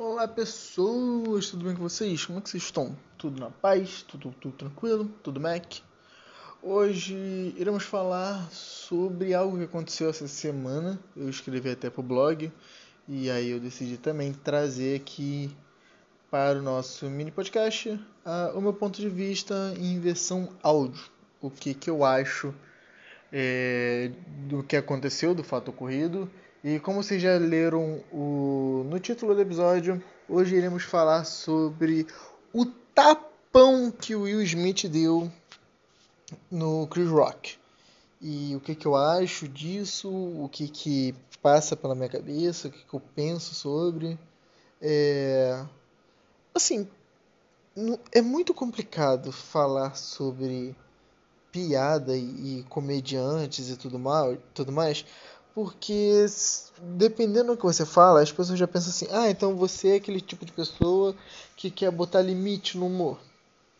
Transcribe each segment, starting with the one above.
Olá pessoas, tudo bem com vocês? Como é que vocês estão? Tudo na paz? Tudo, tudo tranquilo? Tudo Mac? Hoje iremos falar sobre algo que aconteceu essa semana. Eu escrevi até pro blog e aí eu decidi também trazer aqui para o nosso mini podcast uh, o meu ponto de vista em versão áudio. O que, que eu acho é, do que aconteceu, do fato ocorrido e como vocês já leram o, no título do episódio, hoje iremos falar sobre o tapão que o Will Smith deu no Chris Rock. E o que, que eu acho disso, o que, que passa pela minha cabeça, o que, que eu penso sobre. É... Assim, é muito complicado falar sobre piada e, comediantes e tudo, mal, tudo mais, porque dependendo do que você fala, as pessoas já pensam assim: ah, então você é aquele tipo de pessoa que quer botar limite no humor.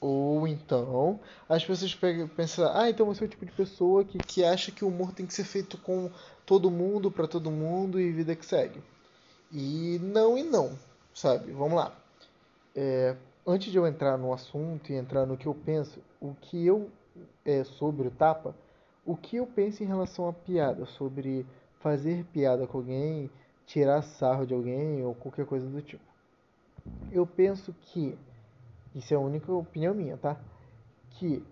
Ou então as pessoas pensam: ah, então você é o tipo de pessoa que, que acha que o humor tem que ser feito com todo mundo, para todo mundo e vida que segue. E não e não, sabe? Vamos lá. É, antes de eu entrar no assunto e entrar no que eu penso, o que eu é sobre o tapa, o que eu penso em relação à piada, sobre fazer piada com alguém, tirar sarro de alguém ou qualquer coisa do tipo. Eu penso que, isso é a única opinião minha, tá? Que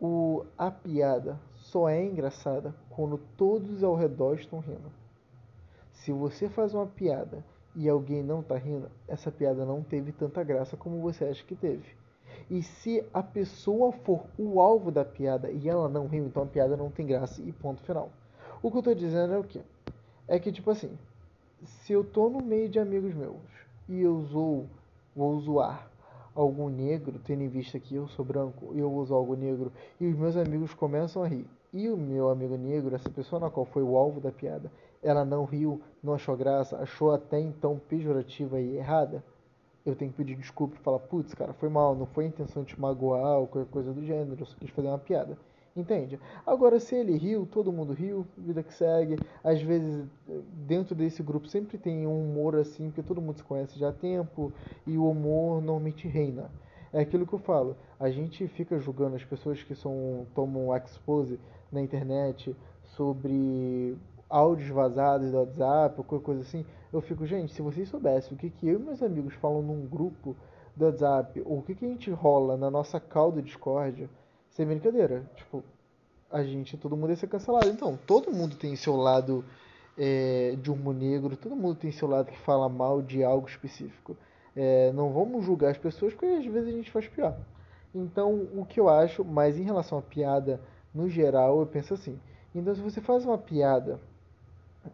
o, a piada só é engraçada quando todos ao redor estão rindo. Se você faz uma piada e alguém não tá rindo, essa piada não teve tanta graça como você acha que teve. E se a pessoa for o alvo da piada e ela não riu, então a piada não tem graça e ponto final. O que eu tô dizendo é o quê? É que, tipo assim, se eu tô no meio de amigos meus e eu usou, vou zoar algum negro, tendo em vista que eu sou branco e eu uso algo negro, e os meus amigos começam a rir, e o meu amigo negro, essa pessoa na qual foi o alvo da piada, ela não riu, não achou graça, achou até então pejorativa e errada, eu tenho que pedir desculpa e falar, putz, cara, foi mal, não foi a intenção de te magoar ou qualquer coisa do gênero, eu só quis fazer uma piada. Entende? Agora, se ele riu, todo mundo riu, vida que segue. Às vezes, dentro desse grupo sempre tem um humor assim, porque todo mundo se conhece já há tempo e o humor normalmente reina. É aquilo que eu falo. A gente fica julgando as pessoas que são, tomam expose na internet sobre áudios vazados do WhatsApp ou qualquer coisa assim. Eu fico, gente, se vocês soubessem o que, que eu e meus amigos falam num grupo do WhatsApp, ou o que, que a gente rola na nossa calda Discord sem brincadeira. Tipo, a gente, todo mundo ia ser cancelado. Então, todo mundo tem seu lado é, de humor negro, todo mundo tem seu lado que fala mal de algo específico. É, não vamos julgar as pessoas porque às vezes a gente faz pior. Então, o que eu acho, mas em relação à piada, no geral, eu penso assim. Então, se você faz uma piada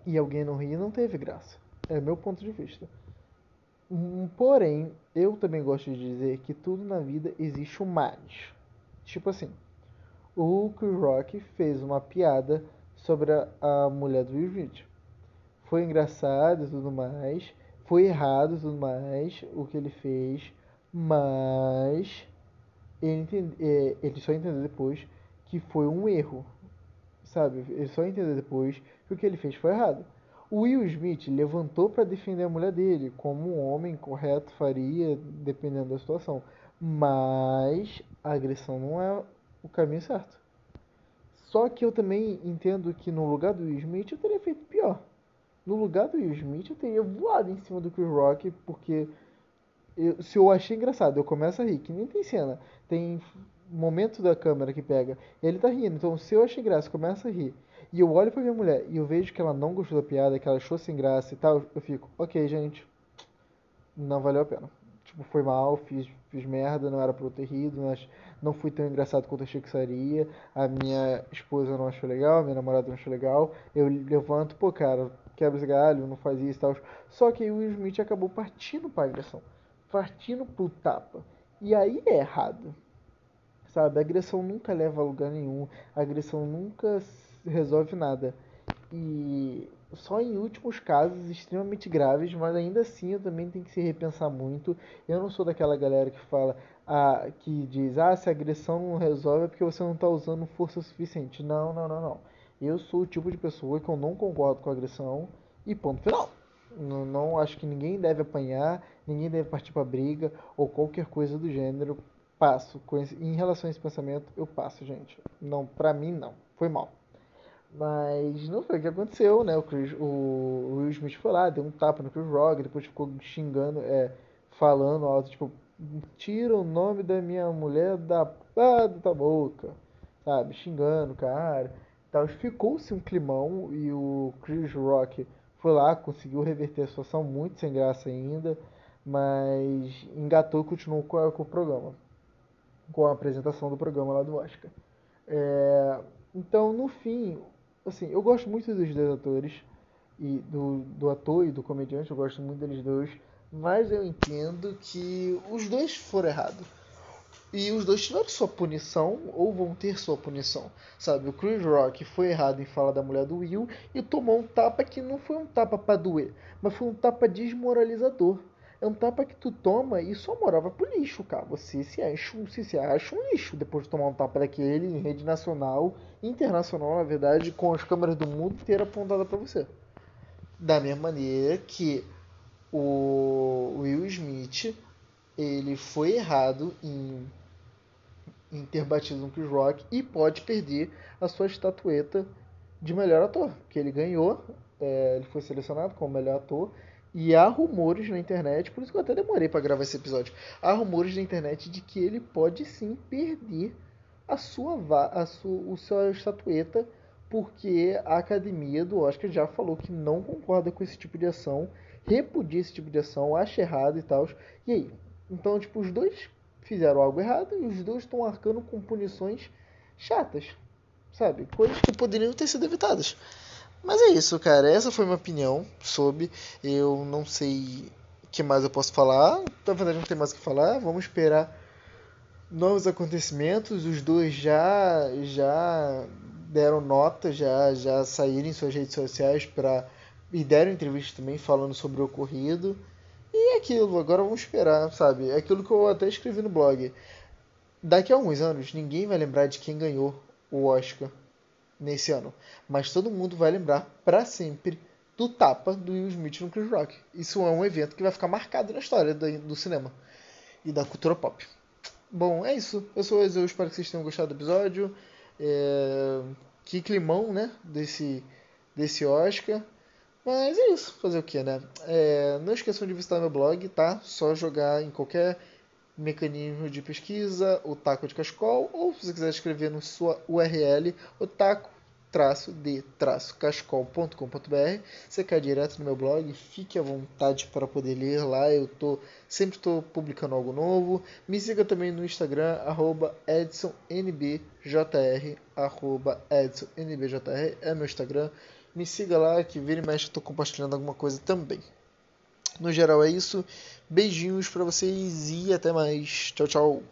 e alguém não ri, não teve graça. É meu ponto de vista. Hum, porém, eu também gosto de dizer que tudo na vida existe o mais. Tipo assim, o Chris Rock fez uma piada sobre a, a mulher do Will Smith. Foi engraçado e tudo mais, foi errado e tudo mais o que ele fez, mas ele, entende, é, ele só entendeu depois que foi um erro, sabe? Ele só entendeu depois que o que ele fez foi errado. O Will Smith levantou para defender a mulher dele, como um homem correto faria, dependendo da situação. Mas a agressão não é o caminho certo. Só que eu também entendo que no lugar do Will Smith eu teria feito pior. No lugar do Will Smith eu teria voado em cima do Chris Rock, porque eu, se eu achei engraçado, eu começo a rir, que nem tem cena. Tem momento da câmera que pega, ele tá rindo. Então se eu achei graça, começa a rir. E eu olho pra minha mulher e eu vejo que ela não gostou da piada, que ela achou sem graça e tal, eu fico, ok, gente, não valeu a pena tipo, foi mal, fiz, fiz merda, não era pra eu ter rido, mas não fui tão engraçado quanto achei que seria. A minha esposa não achou legal, a minha namorada não achou legal. Eu levanto, pô, cara, quebra esse galho, não faz isso e tal. Só que o Will Smith acabou partindo pra agressão, partindo pro tapa. E aí é errado. Sabe, a agressão nunca leva a lugar nenhum, a agressão nunca resolve nada. E só em últimos casos extremamente graves, mas ainda assim eu também tenho que se repensar muito. Eu não sou daquela galera que fala ah, que diz, ah, se a agressão não resolve é porque você não está usando força suficiente. Não, não, não, não. Eu sou o tipo de pessoa que eu não concordo com a agressão e ponto final. Não, não acho que ninguém deve apanhar, ninguém deve partir para briga ou qualquer coisa do gênero. Passo. Esse, em relação a esse pensamento, eu passo, gente. Não, pra mim, não. Foi mal. Mas não foi o que aconteceu, né? O, Chris, o Will Smith foi lá, deu um tapa no Chris Rock, depois ficou xingando, é, falando alto, tipo, tira o nome da minha mulher da, da boca, sabe? Xingando cara. Então ficou-se um climão e o Chris Rock foi lá, conseguiu reverter a situação, muito sem graça ainda, mas engatou e continuou com, com o programa, com a apresentação do programa lá do Oscar. É, então, no fim, assim, eu gosto muito dos dois atores, e do, do ator e do comediante, eu gosto muito deles dois, mas eu entendo que os dois foram errados. E os dois tiveram sua punição, ou vão ter sua punição. Sabe, o Chris Rock foi errado em falar da mulher do Will e tomou um tapa que não foi um tapa para doer, mas foi um tapa desmoralizador. É um tapa que tu toma e sua moral vai pro lixo, cara. Você se acha, você se acha um lixo depois de tomar um tapa daquele em rede nacional, internacional, na verdade, com as câmeras do mundo inteiro apontadas para você. Da mesma maneira que o Will Smith ele foi errado em, em ter batido no Chris Rock e pode perder a sua estatueta de melhor ator, que ele ganhou, é, ele foi selecionado como melhor ator e há rumores na internet, por isso que eu até demorei para gravar esse episódio. Há rumores na internet de que ele pode sim perder a sua a sua, o sua estatueta porque a academia do Oscar já falou que não concorda com esse tipo de ação, repudia esse tipo de ação, acha errado e tal. E aí, então, tipo, os dois fizeram algo errado e os dois estão arcando com punições chatas, sabe? Coisas que poderiam ter sido evitadas. Mas é isso, cara. Essa foi minha opinião sobre. Eu não sei o que mais eu posso falar. Na verdade, não tem mais o que falar. Vamos esperar novos acontecimentos. Os dois já já deram nota, já já saíram em suas redes sociais para e deram entrevista também falando sobre o ocorrido. E é aquilo, agora vamos esperar, sabe? É aquilo que eu até escrevi no blog. Daqui a alguns anos, ninguém vai lembrar de quem ganhou o Oscar nesse ano. Mas todo mundo vai lembrar para sempre do tapa do Will Smith no Chris Rock. Isso é um evento que vai ficar marcado na história do, cinema e da cultura pop. Bom, é isso. Eu sou o espero que vocês tenham gostado do episódio. É... Que climão, né? Desse, desse Oscar. Mas é isso, fazer o que, né? É, não esqueçam de visitar meu blog, tá? Só jogar em qualquer mecanismo de pesquisa, o taco de cascol, ou se você quiser escrever no sua URL, o taco de cascol.com.br você cai direto no meu blog fique à vontade para poder ler lá eu tô sempre estou publicando algo novo me siga também no Instagram arroba edsonnbjr arroba edsonnbjr é meu Instagram me siga lá que vira e mexe eu tô compartilhando alguma coisa também. No geral é isso. Beijinhos para vocês e até mais. Tchau, tchau.